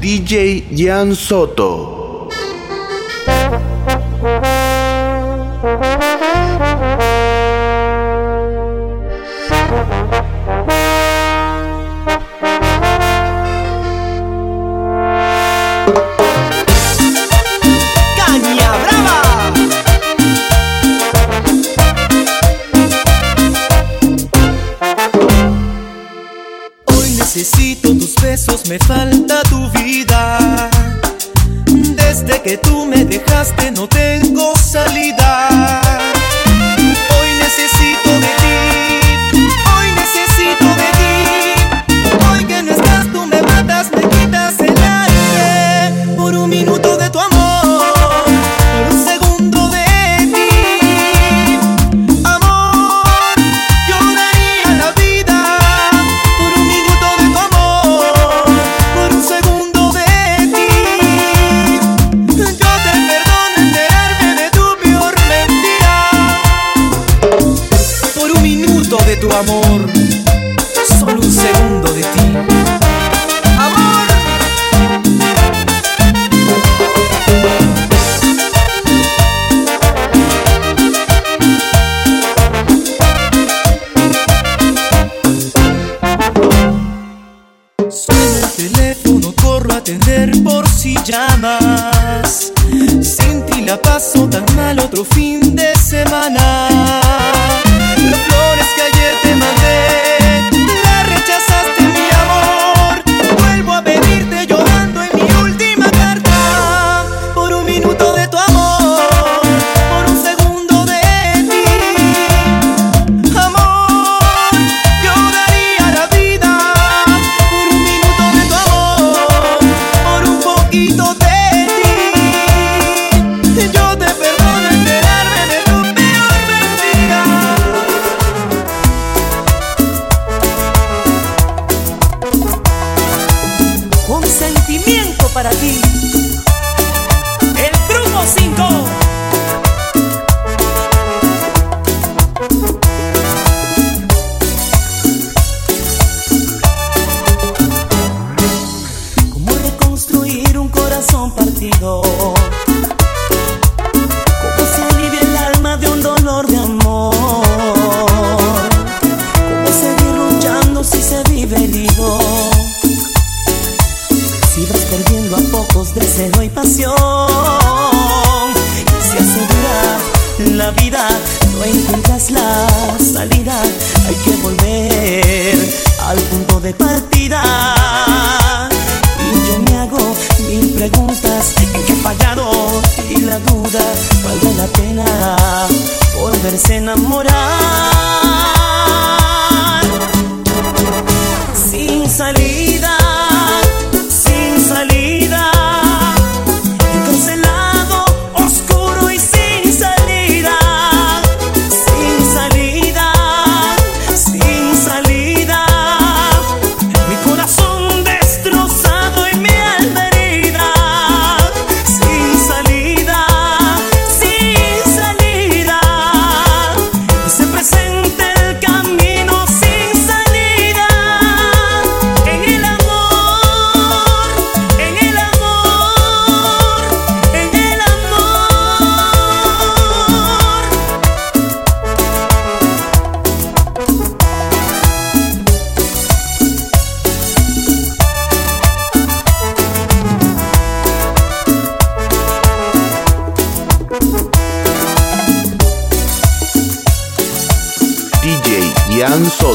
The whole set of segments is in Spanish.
DJ Jan Soto.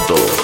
Jan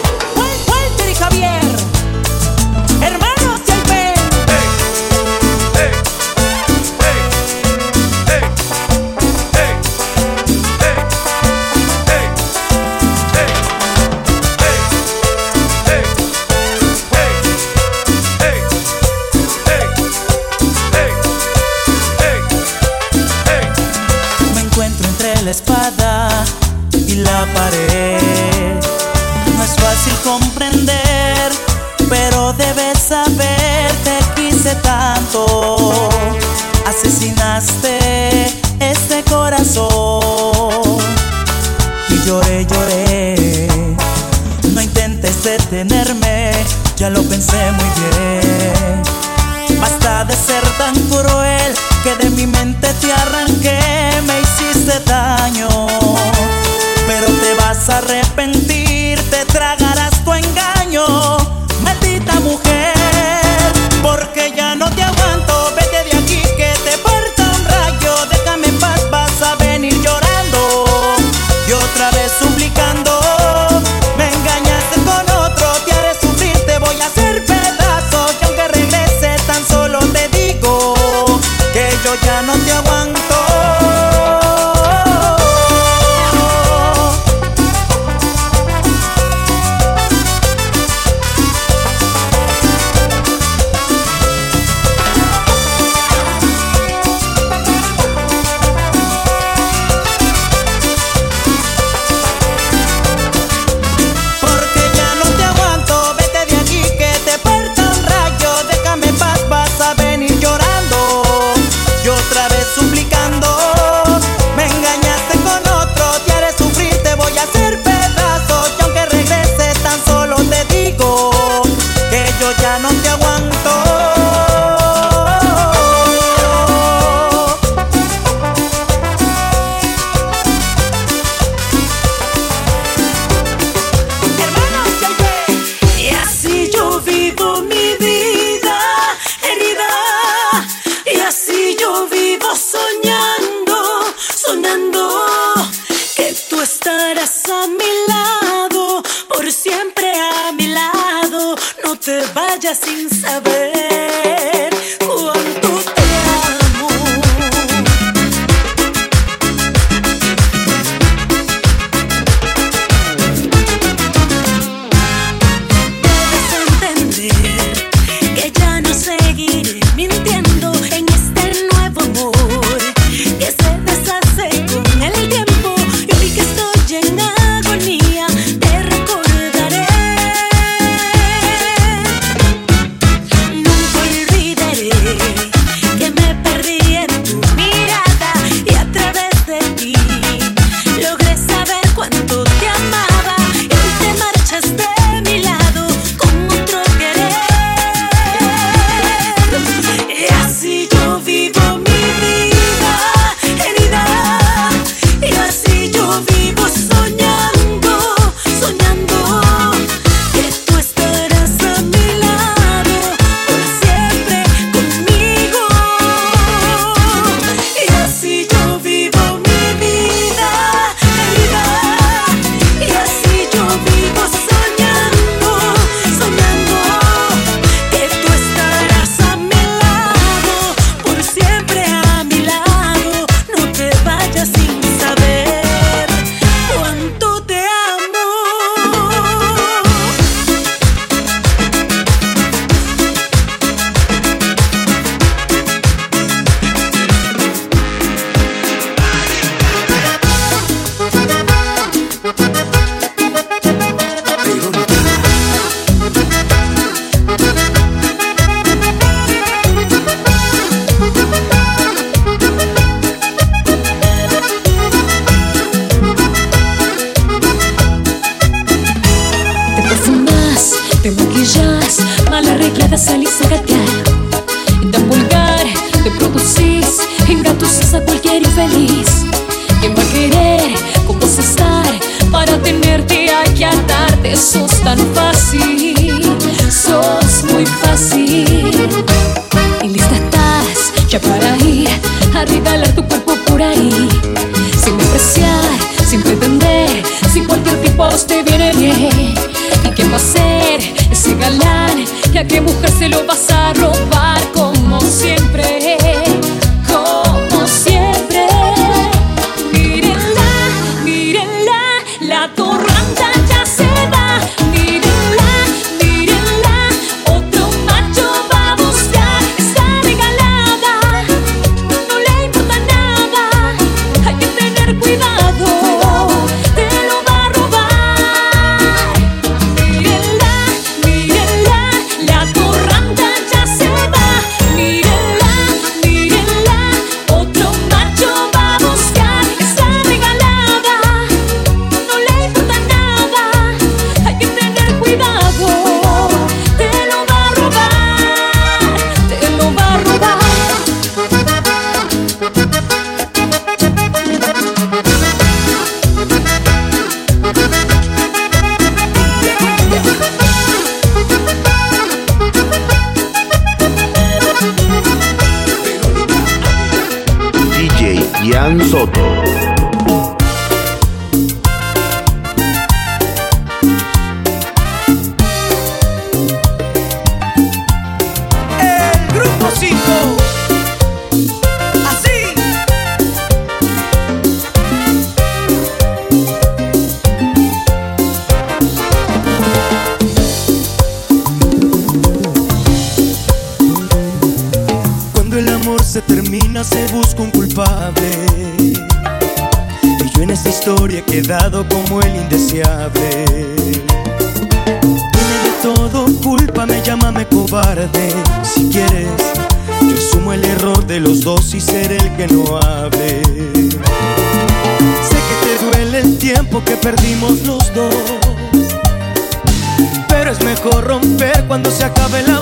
vaya sin saber. Hernán Soto. Dime de todo, cúlpame, llámame cobarde. Si quieres, yo sumo el error de los dos y seré el que no hable. Sé que te duele el tiempo que perdimos los dos. Pero es mejor romper cuando se acabe la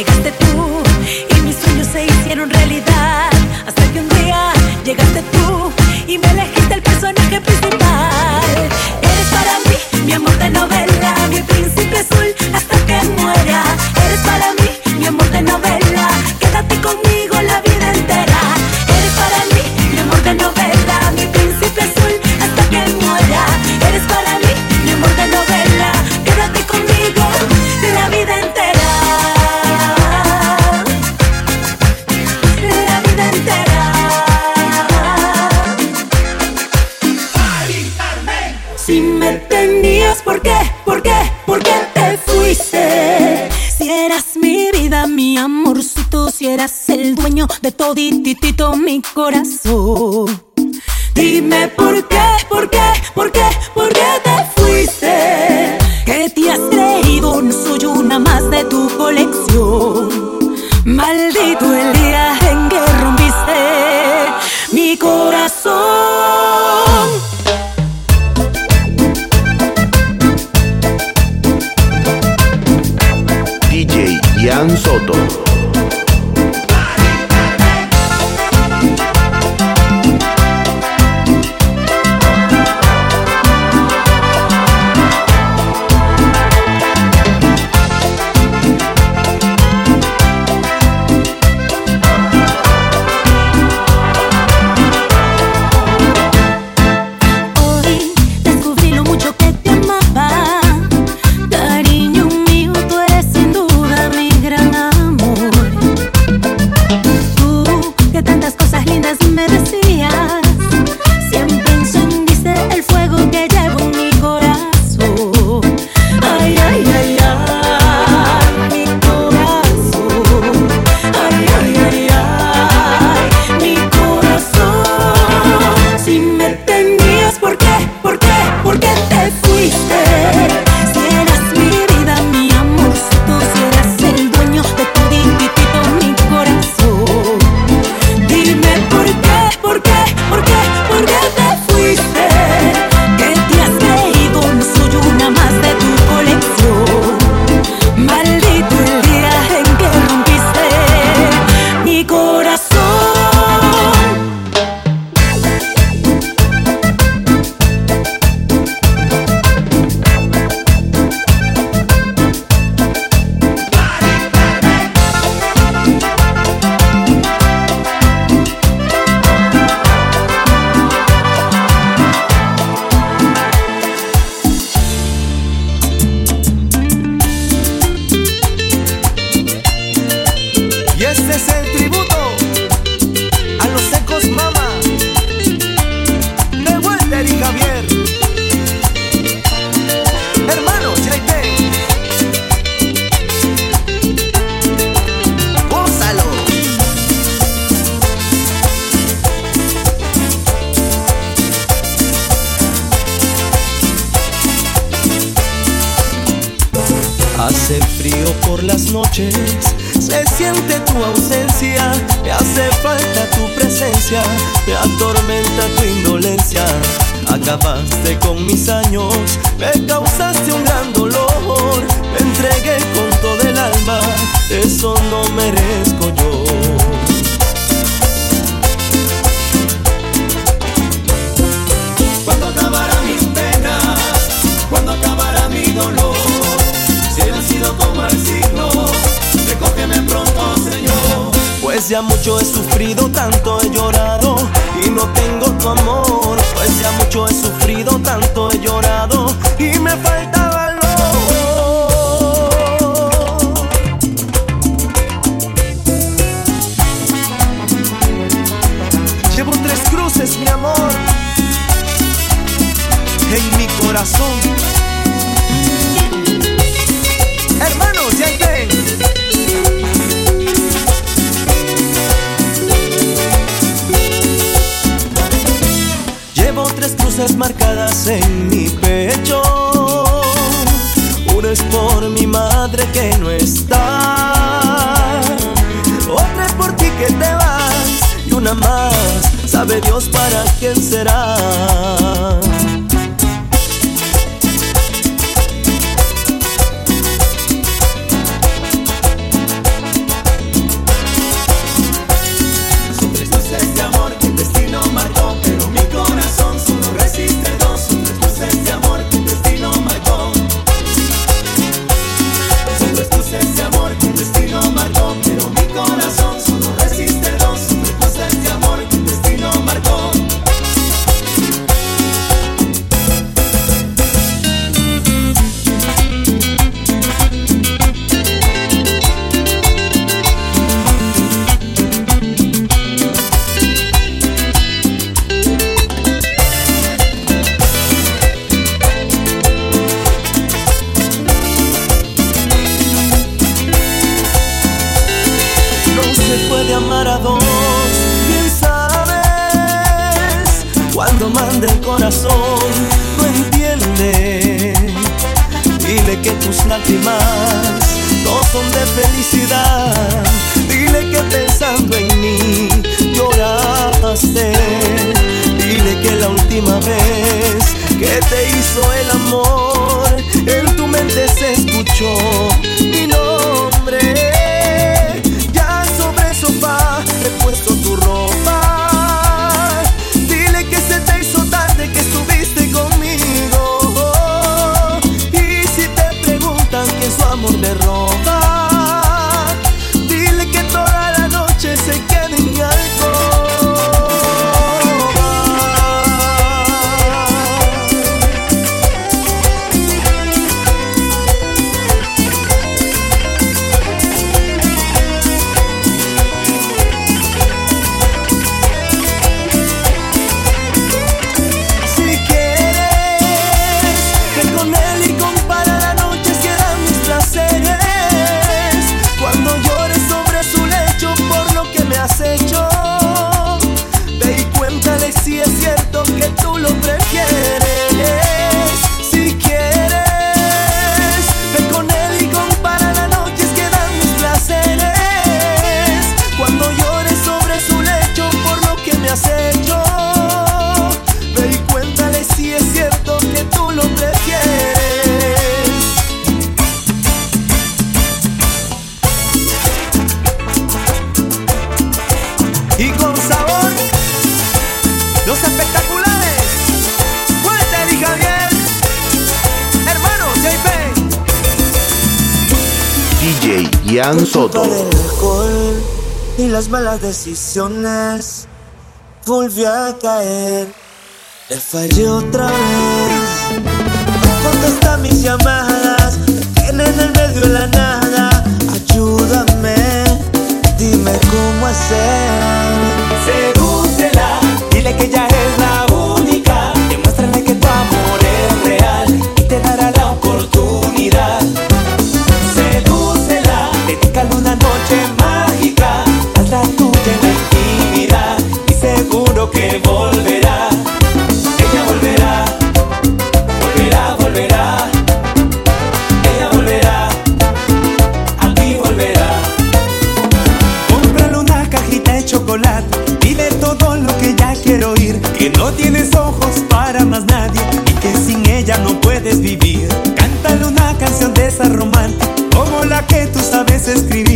llegaste tú mi mucho he sufrido, tanto he llorado y no tengo tu amor. Pues ya mucho he sufrido. Fabián Soto. Del alcohol y las malas decisiones volví a caer. Le fallé otra vez. No contesta mis llamadas. Tiene en el medio de la nada. Ayúdame. Dime cómo hacer. Sedúcela. Dile que ya volverá, ella volverá, volverá, volverá, ella volverá, a ti volverá. Cómprale una cajita de chocolate, dile todo lo que ya quiero oír, que no tienes ojos para más nadie y que sin ella no puedes vivir. Cántale una canción de esa romántica, como la que tú sabes escribir